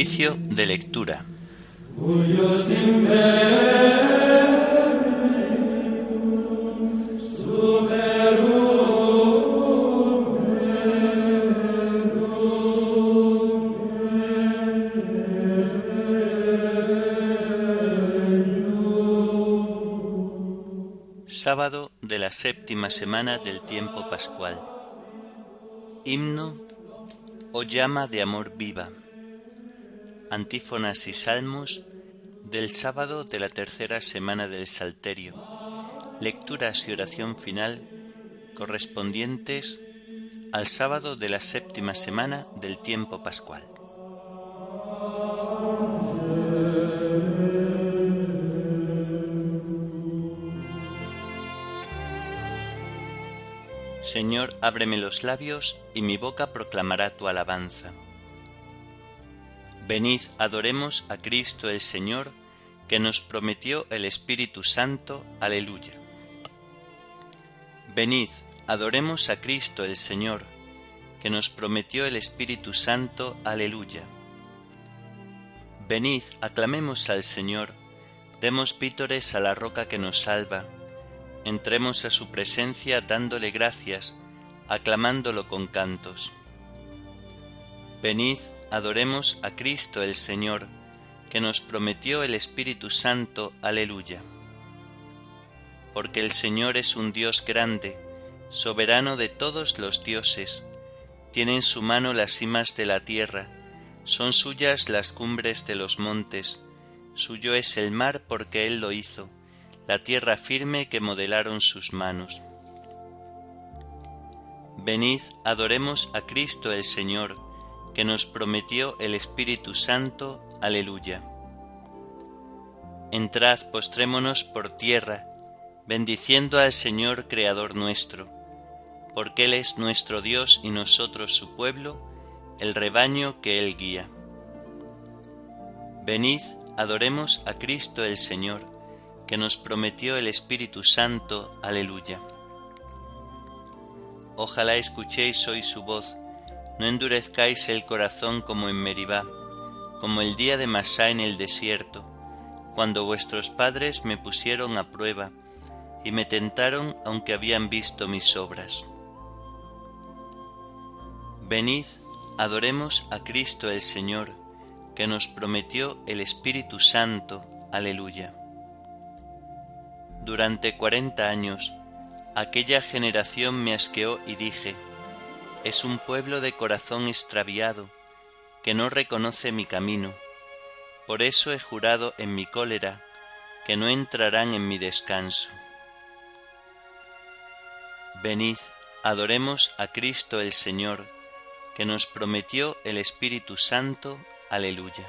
De lectura. Sábado de la séptima semana del tiempo pascual. Himno o llama de amor viva. Antífonas y salmos del sábado de la tercera semana del Salterio. Lecturas y oración final correspondientes al sábado de la séptima semana del tiempo pascual. Señor, ábreme los labios y mi boca proclamará tu alabanza. Venid, adoremos a Cristo el Señor, que nos prometió el Espíritu Santo. Aleluya. Venid, adoremos a Cristo el Señor, que nos prometió el Espíritu Santo. Aleluya. Venid, aclamemos al Señor, demos vítores a la roca que nos salva entremos a su presencia dándole gracias, aclamándolo con cantos. Venid, adoremos a Cristo el Señor, que nos prometió el Espíritu Santo. Aleluya. Porque el Señor es un Dios grande, soberano de todos los dioses, tiene en su mano las cimas de la tierra, son suyas las cumbres de los montes, suyo es el mar porque Él lo hizo la tierra firme que modelaron sus manos. Venid, adoremos a Cristo el Señor, que nos prometió el Espíritu Santo. Aleluya. Entrad, postrémonos por tierra, bendiciendo al Señor Creador nuestro, porque Él es nuestro Dios y nosotros su pueblo, el rebaño que Él guía. Venid, adoremos a Cristo el Señor, que nos prometió el Espíritu Santo. Aleluya. Ojalá escuchéis hoy su voz, no endurezcáis el corazón como en Meribá, como el día de Masá en el desierto, cuando vuestros padres me pusieron a prueba y me tentaron aunque habían visto mis obras. Venid, adoremos a Cristo el Señor, que nos prometió el Espíritu Santo. Aleluya. Durante cuarenta años aquella generación me asqueó y dije, es un pueblo de corazón extraviado, que no reconoce mi camino. Por eso he jurado en mi cólera, que no entrarán en mi descanso. Venid, adoremos a Cristo el Señor, que nos prometió el Espíritu Santo. Aleluya.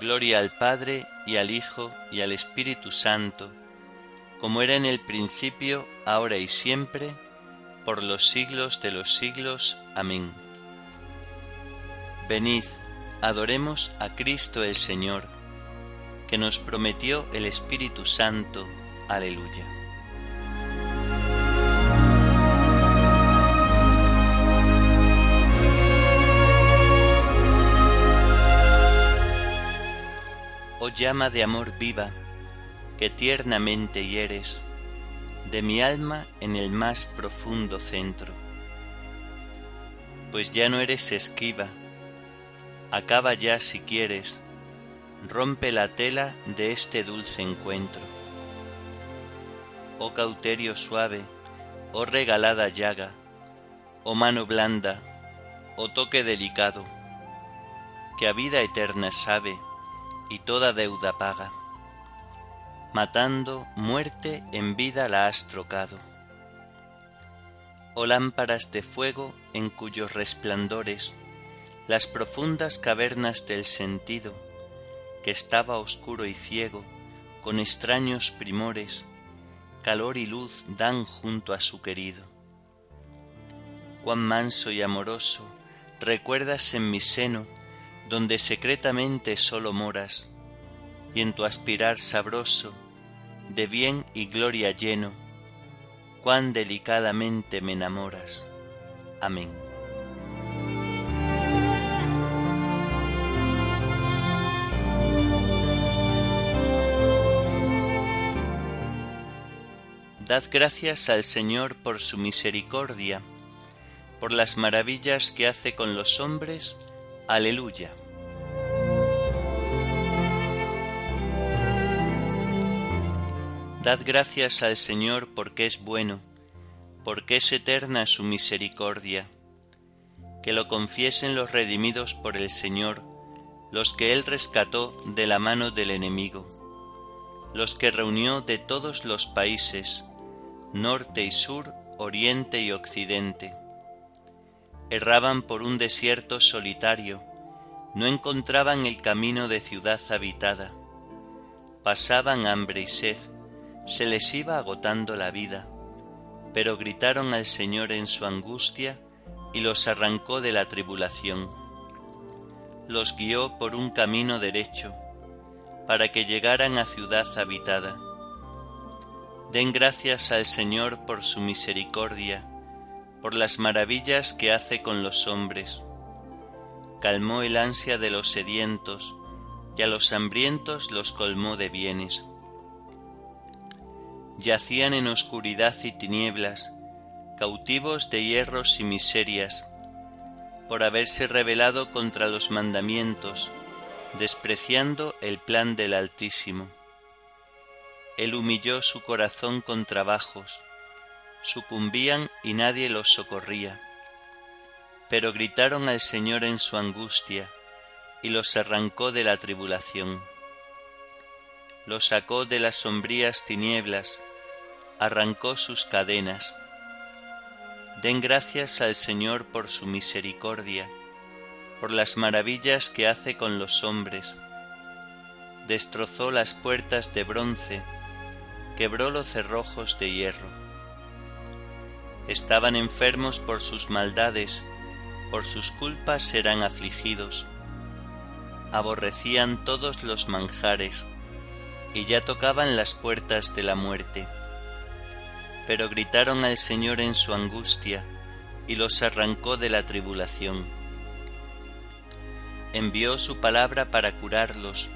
Gloria al Padre y al Hijo y al Espíritu Santo, como era en el principio, ahora y siempre, por los siglos de los siglos. Amén. Venid, adoremos a Cristo el Señor, que nos prometió el Espíritu Santo. Aleluya. Oh llama de amor viva, que tiernamente hieres de mi alma en el más profundo centro. Pues ya no eres esquiva, acaba ya si quieres, rompe la tela de este dulce encuentro. Oh cauterio suave, oh regalada llaga, oh mano blanda, oh toque delicado, que a vida eterna sabe y toda deuda paga. Matando muerte en vida la has trocado. Oh lámparas de fuego en cuyos resplandores las profundas cavernas del sentido, que estaba oscuro y ciego, con extraños primores, calor y luz dan junto a su querido. Cuán manso y amoroso recuerdas en mi seno donde secretamente solo moras, y en tu aspirar sabroso, de bien y gloria lleno, cuán delicadamente me enamoras. Amén. Dad gracias al Señor por su misericordia, por las maravillas que hace con los hombres. Aleluya. Dad gracias al Señor porque es bueno, porque es eterna su misericordia. Que lo confiesen los redimidos por el Señor, los que Él rescató de la mano del enemigo, los que reunió de todos los países, norte y sur, oriente y occidente. Erraban por un desierto solitario, no encontraban el camino de ciudad habitada, pasaban hambre y sed, se les iba agotando la vida, pero gritaron al Señor en su angustia y los arrancó de la tribulación. Los guió por un camino derecho, para que llegaran a ciudad habitada. Den gracias al Señor por su misericordia, por las maravillas que hace con los hombres. Calmó el ansia de los sedientos, y a los hambrientos los colmó de bienes yacían en oscuridad y tinieblas, cautivos de hierros y miserias, por haberse rebelado contra los mandamientos, despreciando el plan del Altísimo. Él humilló su corazón con trabajos, sucumbían y nadie los socorría. Pero gritaron al Señor en su angustia, y los arrancó de la tribulación los sacó de las sombrías tinieblas, arrancó sus cadenas. Den gracias al Señor por su misericordia, por las maravillas que hace con los hombres. Destrozó las puertas de bronce, quebró los cerrojos de hierro. Estaban enfermos por sus maldades, por sus culpas serán afligidos. Aborrecían todos los manjares, y ya tocaban las puertas de la muerte. Pero gritaron al Señor en su angustia, y los arrancó de la tribulación. Envió su palabra para curarlos,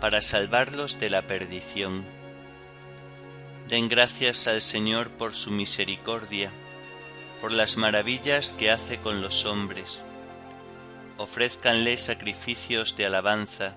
para salvarlos de la perdición. Den gracias al Señor por su misericordia, por las maravillas que hace con los hombres. Ofrézcanle sacrificios de alabanza,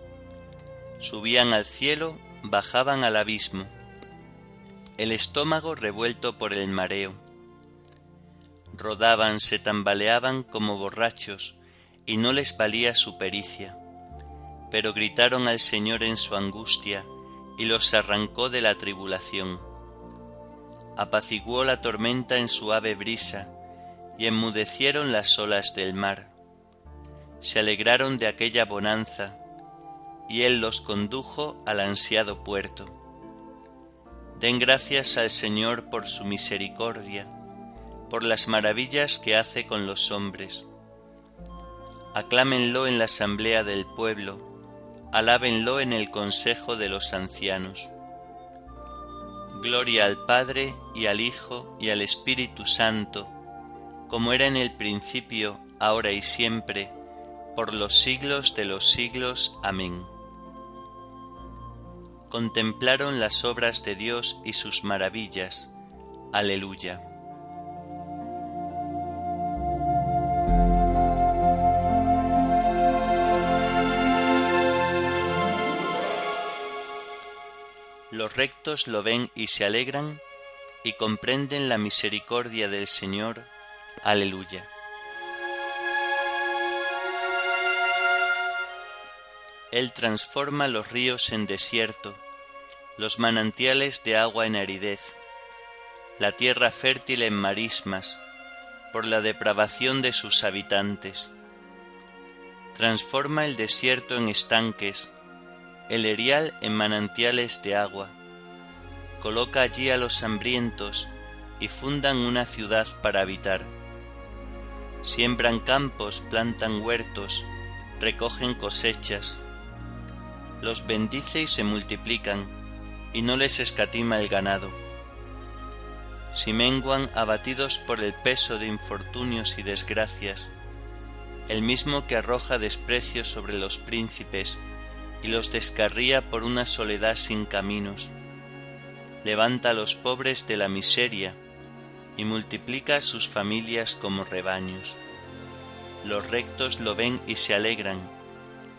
subían al cielo, bajaban al abismo, el estómago revuelto por el mareo. Rodaban, se tambaleaban como borrachos, y no les valía su pericia. Pero gritaron al Señor en su angustia, y los arrancó de la tribulación. Apaciguó la tormenta en suave brisa, y enmudecieron las olas del mar. Se alegraron de aquella bonanza, y Él los condujo al ansiado puerto. Den gracias al Señor por su misericordia, por las maravillas que hace con los hombres. Aclámenlo en la asamblea del pueblo, alábenlo en el consejo de los ancianos. Gloria al Padre y al Hijo y al Espíritu Santo, como era en el principio, ahora y siempre, por los siglos de los siglos. Amén contemplaron las obras de Dios y sus maravillas. Aleluya. Los rectos lo ven y se alegran y comprenden la misericordia del Señor. Aleluya. Él transforma los ríos en desierto, los manantiales de agua en aridez, la tierra fértil en marismas, por la depravación de sus habitantes. Transforma el desierto en estanques, el erial en manantiales de agua. Coloca allí a los hambrientos y fundan una ciudad para habitar. Siembran campos, plantan huertos, recogen cosechas. Los bendice y se multiplican, y no les escatima el ganado si menguan abatidos por el peso de infortunios y desgracias, el mismo que arroja desprecio sobre los príncipes y los descarría por una soledad sin caminos, levanta a los pobres de la miseria y multiplica sus familias como rebaños. Los rectos lo ven y se alegran,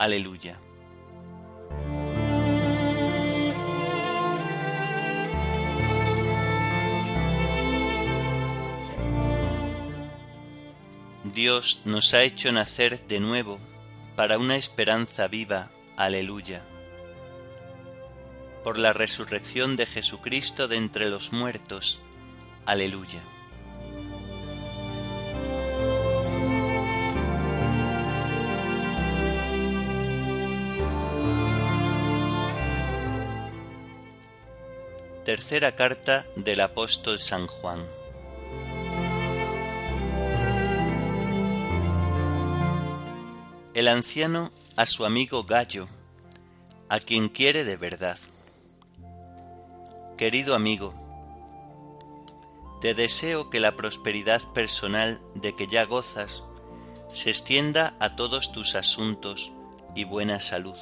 Aleluya. Dios nos ha hecho nacer de nuevo para una esperanza viva. Aleluya. Por la resurrección de Jesucristo de entre los muertos. Aleluya. Tercera carta del apóstol San Juan. el anciano a su amigo Gallo, a quien quiere de verdad. Querido amigo, te deseo que la prosperidad personal de que ya gozas se extienda a todos tus asuntos y buena salud.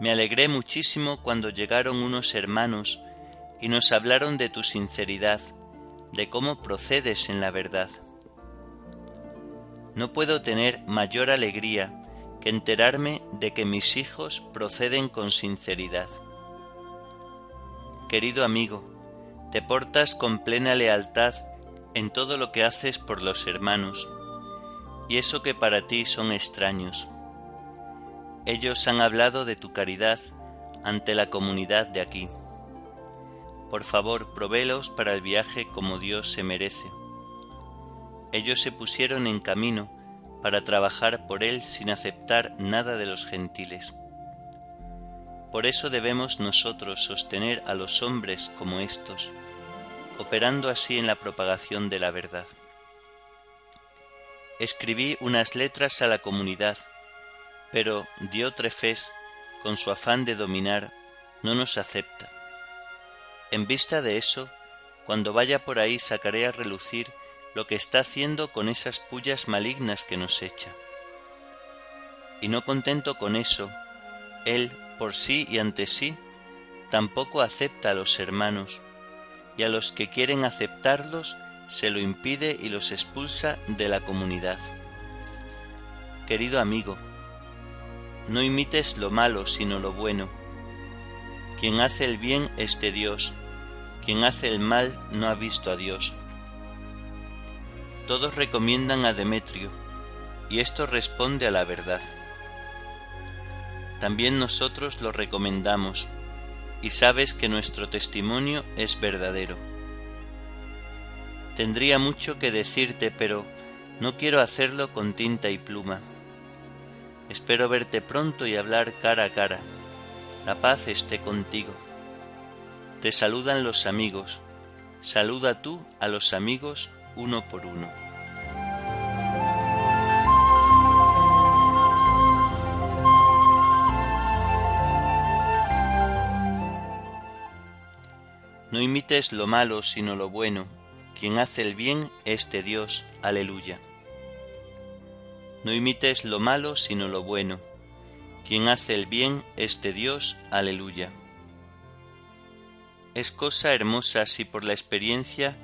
Me alegré muchísimo cuando llegaron unos hermanos y nos hablaron de tu sinceridad, de cómo procedes en la verdad no puedo tener mayor alegría que enterarme de que mis hijos proceden con sinceridad. Querido amigo, te portas con plena lealtad en todo lo que haces por los hermanos, y eso que para ti son extraños. Ellos han hablado de tu caridad ante la comunidad de aquí. Por favor, provélos para el viaje como Dios se merece ellos se pusieron en camino para trabajar por él sin aceptar nada de los gentiles. Por eso debemos nosotros sostener a los hombres como estos, operando así en la propagación de la verdad. Escribí unas letras a la comunidad, pero Diótrefes, con su afán de dominar, no nos acepta. En vista de eso, cuando vaya por ahí sacaré a relucir lo que está haciendo con esas pullas malignas que nos echa. Y no contento con eso, él, por sí y ante sí, tampoco acepta a los hermanos, y a los que quieren aceptarlos se lo impide y los expulsa de la comunidad. Querido amigo, no imites lo malo sino lo bueno. Quien hace el bien es de Dios, quien hace el mal no ha visto a Dios. Todos recomiendan a Demetrio, y esto responde a la verdad. También nosotros lo recomendamos, y sabes que nuestro testimonio es verdadero. Tendría mucho que decirte, pero no quiero hacerlo con tinta y pluma. Espero verte pronto y hablar cara a cara. La paz esté contigo. Te saludan los amigos. Saluda tú a los amigos uno por uno. No imites lo malo sino lo bueno, quien hace el bien es de Dios, aleluya. No imites lo malo sino lo bueno, quien hace el bien es de Dios, aleluya. Es cosa hermosa si por la experiencia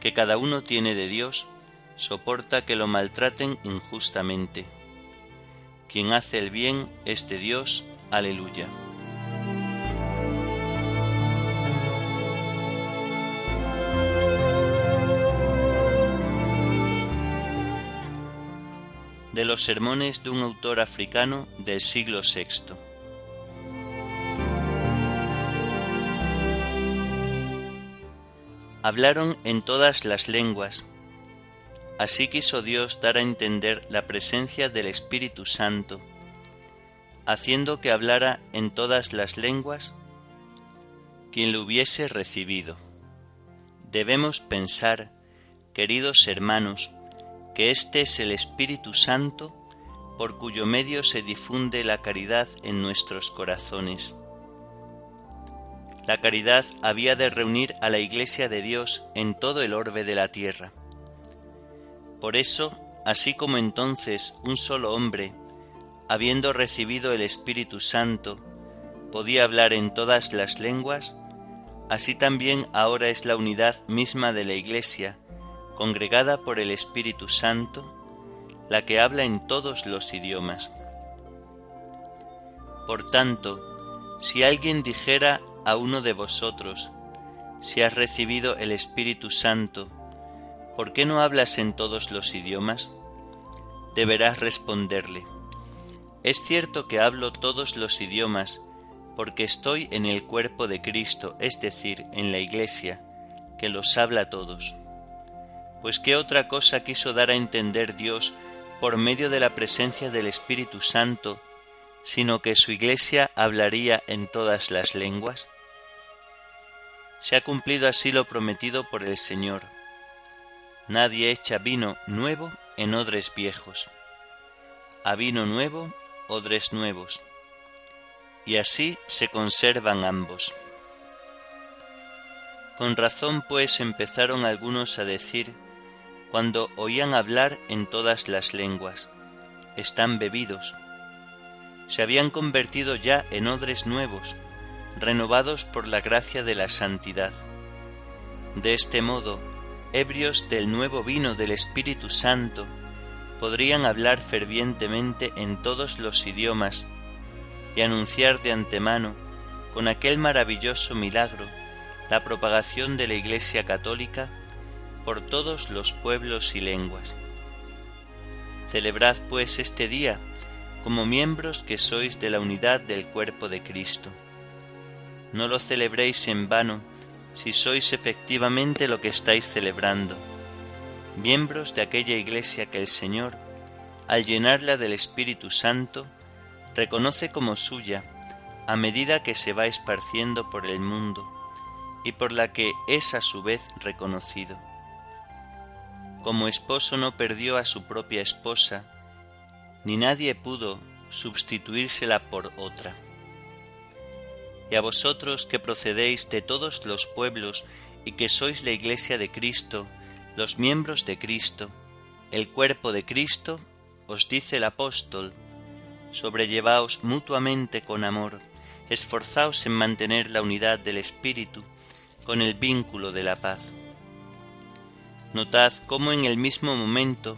que cada uno tiene de Dios soporta que lo maltraten injustamente. Quien hace el bien es de Dios, aleluya. Los sermones de un autor africano del siglo VI. Hablaron en todas las lenguas. Así quiso Dios dar a entender la presencia del Espíritu Santo, haciendo que hablara en todas las lenguas quien lo hubiese recibido. Debemos pensar, queridos hermanos, que este es el Espíritu Santo por cuyo medio se difunde la caridad en nuestros corazones la caridad había de reunir a la Iglesia de Dios en todo el orbe de la tierra. Por eso, así como entonces un solo hombre, habiendo recibido el Espíritu Santo, podía hablar en todas las lenguas, así también ahora es la unidad misma de la Iglesia, congregada por el Espíritu Santo, la que habla en todos los idiomas. Por tanto, si alguien dijera a uno de vosotros, si has recibido el Espíritu Santo, ¿por qué no hablas en todos los idiomas? Deberás responderle, es cierto que hablo todos los idiomas, porque estoy en el cuerpo de Cristo, es decir, en la Iglesia, que los habla todos. Pues qué otra cosa quiso dar a entender Dios por medio de la presencia del Espíritu Santo, sino que su Iglesia hablaría en todas las lenguas? Se ha cumplido así lo prometido por el Señor. Nadie echa vino nuevo en odres viejos. A vino nuevo, odres nuevos. Y así se conservan ambos. Con razón pues empezaron algunos a decir, cuando oían hablar en todas las lenguas, están bebidos. Se habían convertido ya en odres nuevos, renovados por la gracia de la santidad. De este modo, ebrios del nuevo vino del Espíritu Santo, podrían hablar fervientemente en todos los idiomas y anunciar de antemano, con aquel maravilloso milagro, la propagación de la Iglesia católica por todos los pueblos y lenguas. Celebrad pues este día como miembros que sois de la unidad del cuerpo de Cristo no lo celebréis en vano si sois efectivamente lo que estáis celebrando, miembros de aquella iglesia que el Señor, al llenarla del Espíritu Santo, reconoce como suya a medida que se va esparciendo por el mundo y por la que es a su vez reconocido. Como esposo no perdió a su propia esposa, ni nadie pudo sustituírsela por otra y a vosotros que procedéis de todos los pueblos y que sois la iglesia de Cristo, los miembros de Cristo, el cuerpo de Cristo, os dice el apóstol, sobrellevaos mutuamente con amor, esforzaos en mantener la unidad del Espíritu con el vínculo de la paz. Notad cómo en el mismo momento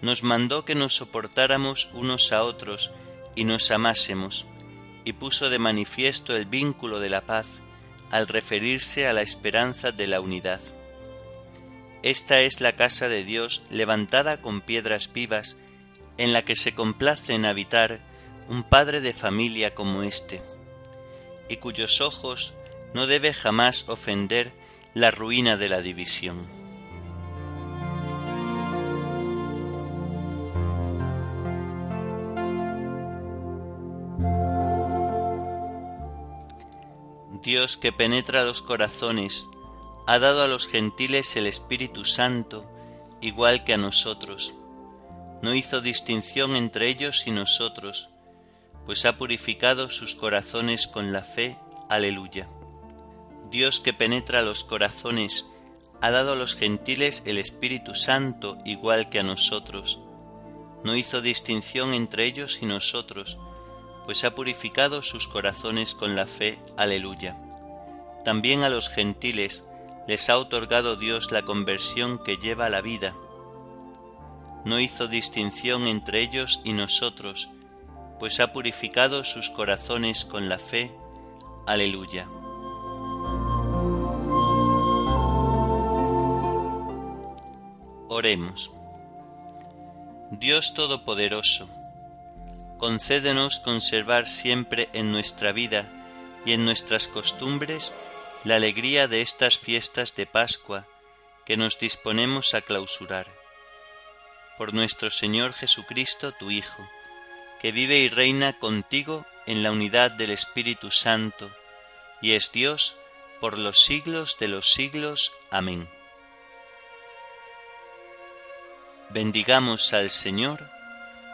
nos mandó que nos soportáramos unos a otros y nos amásemos, y puso de manifiesto el vínculo de la paz al referirse a la esperanza de la unidad. Esta es la casa de Dios levantada con piedras vivas, en la que se complace en habitar un padre de familia como éste, y cuyos ojos no debe jamás ofender la ruina de la división. Dios que penetra los corazones, ha dado a los gentiles el Espíritu Santo, igual que a nosotros. No hizo distinción entre ellos y nosotros, pues ha purificado sus corazones con la fe. Aleluya. Dios que penetra los corazones, ha dado a los gentiles el Espíritu Santo igual que a nosotros. No hizo distinción entre ellos y nosotros, pues ha purificado sus corazones con la fe. Aleluya. También a los gentiles les ha otorgado Dios la conversión que lleva a la vida. No hizo distinción entre ellos y nosotros, pues ha purificado sus corazones con la fe. Aleluya. Oremos. Dios Todopoderoso, concédenos conservar siempre en nuestra vida y en nuestras costumbres la alegría de estas fiestas de Pascua que nos disponemos a clausurar. Por nuestro Señor Jesucristo, tu Hijo, que vive y reina contigo en la unidad del Espíritu Santo, y es Dios por los siglos de los siglos. Amén. Bendigamos al Señor,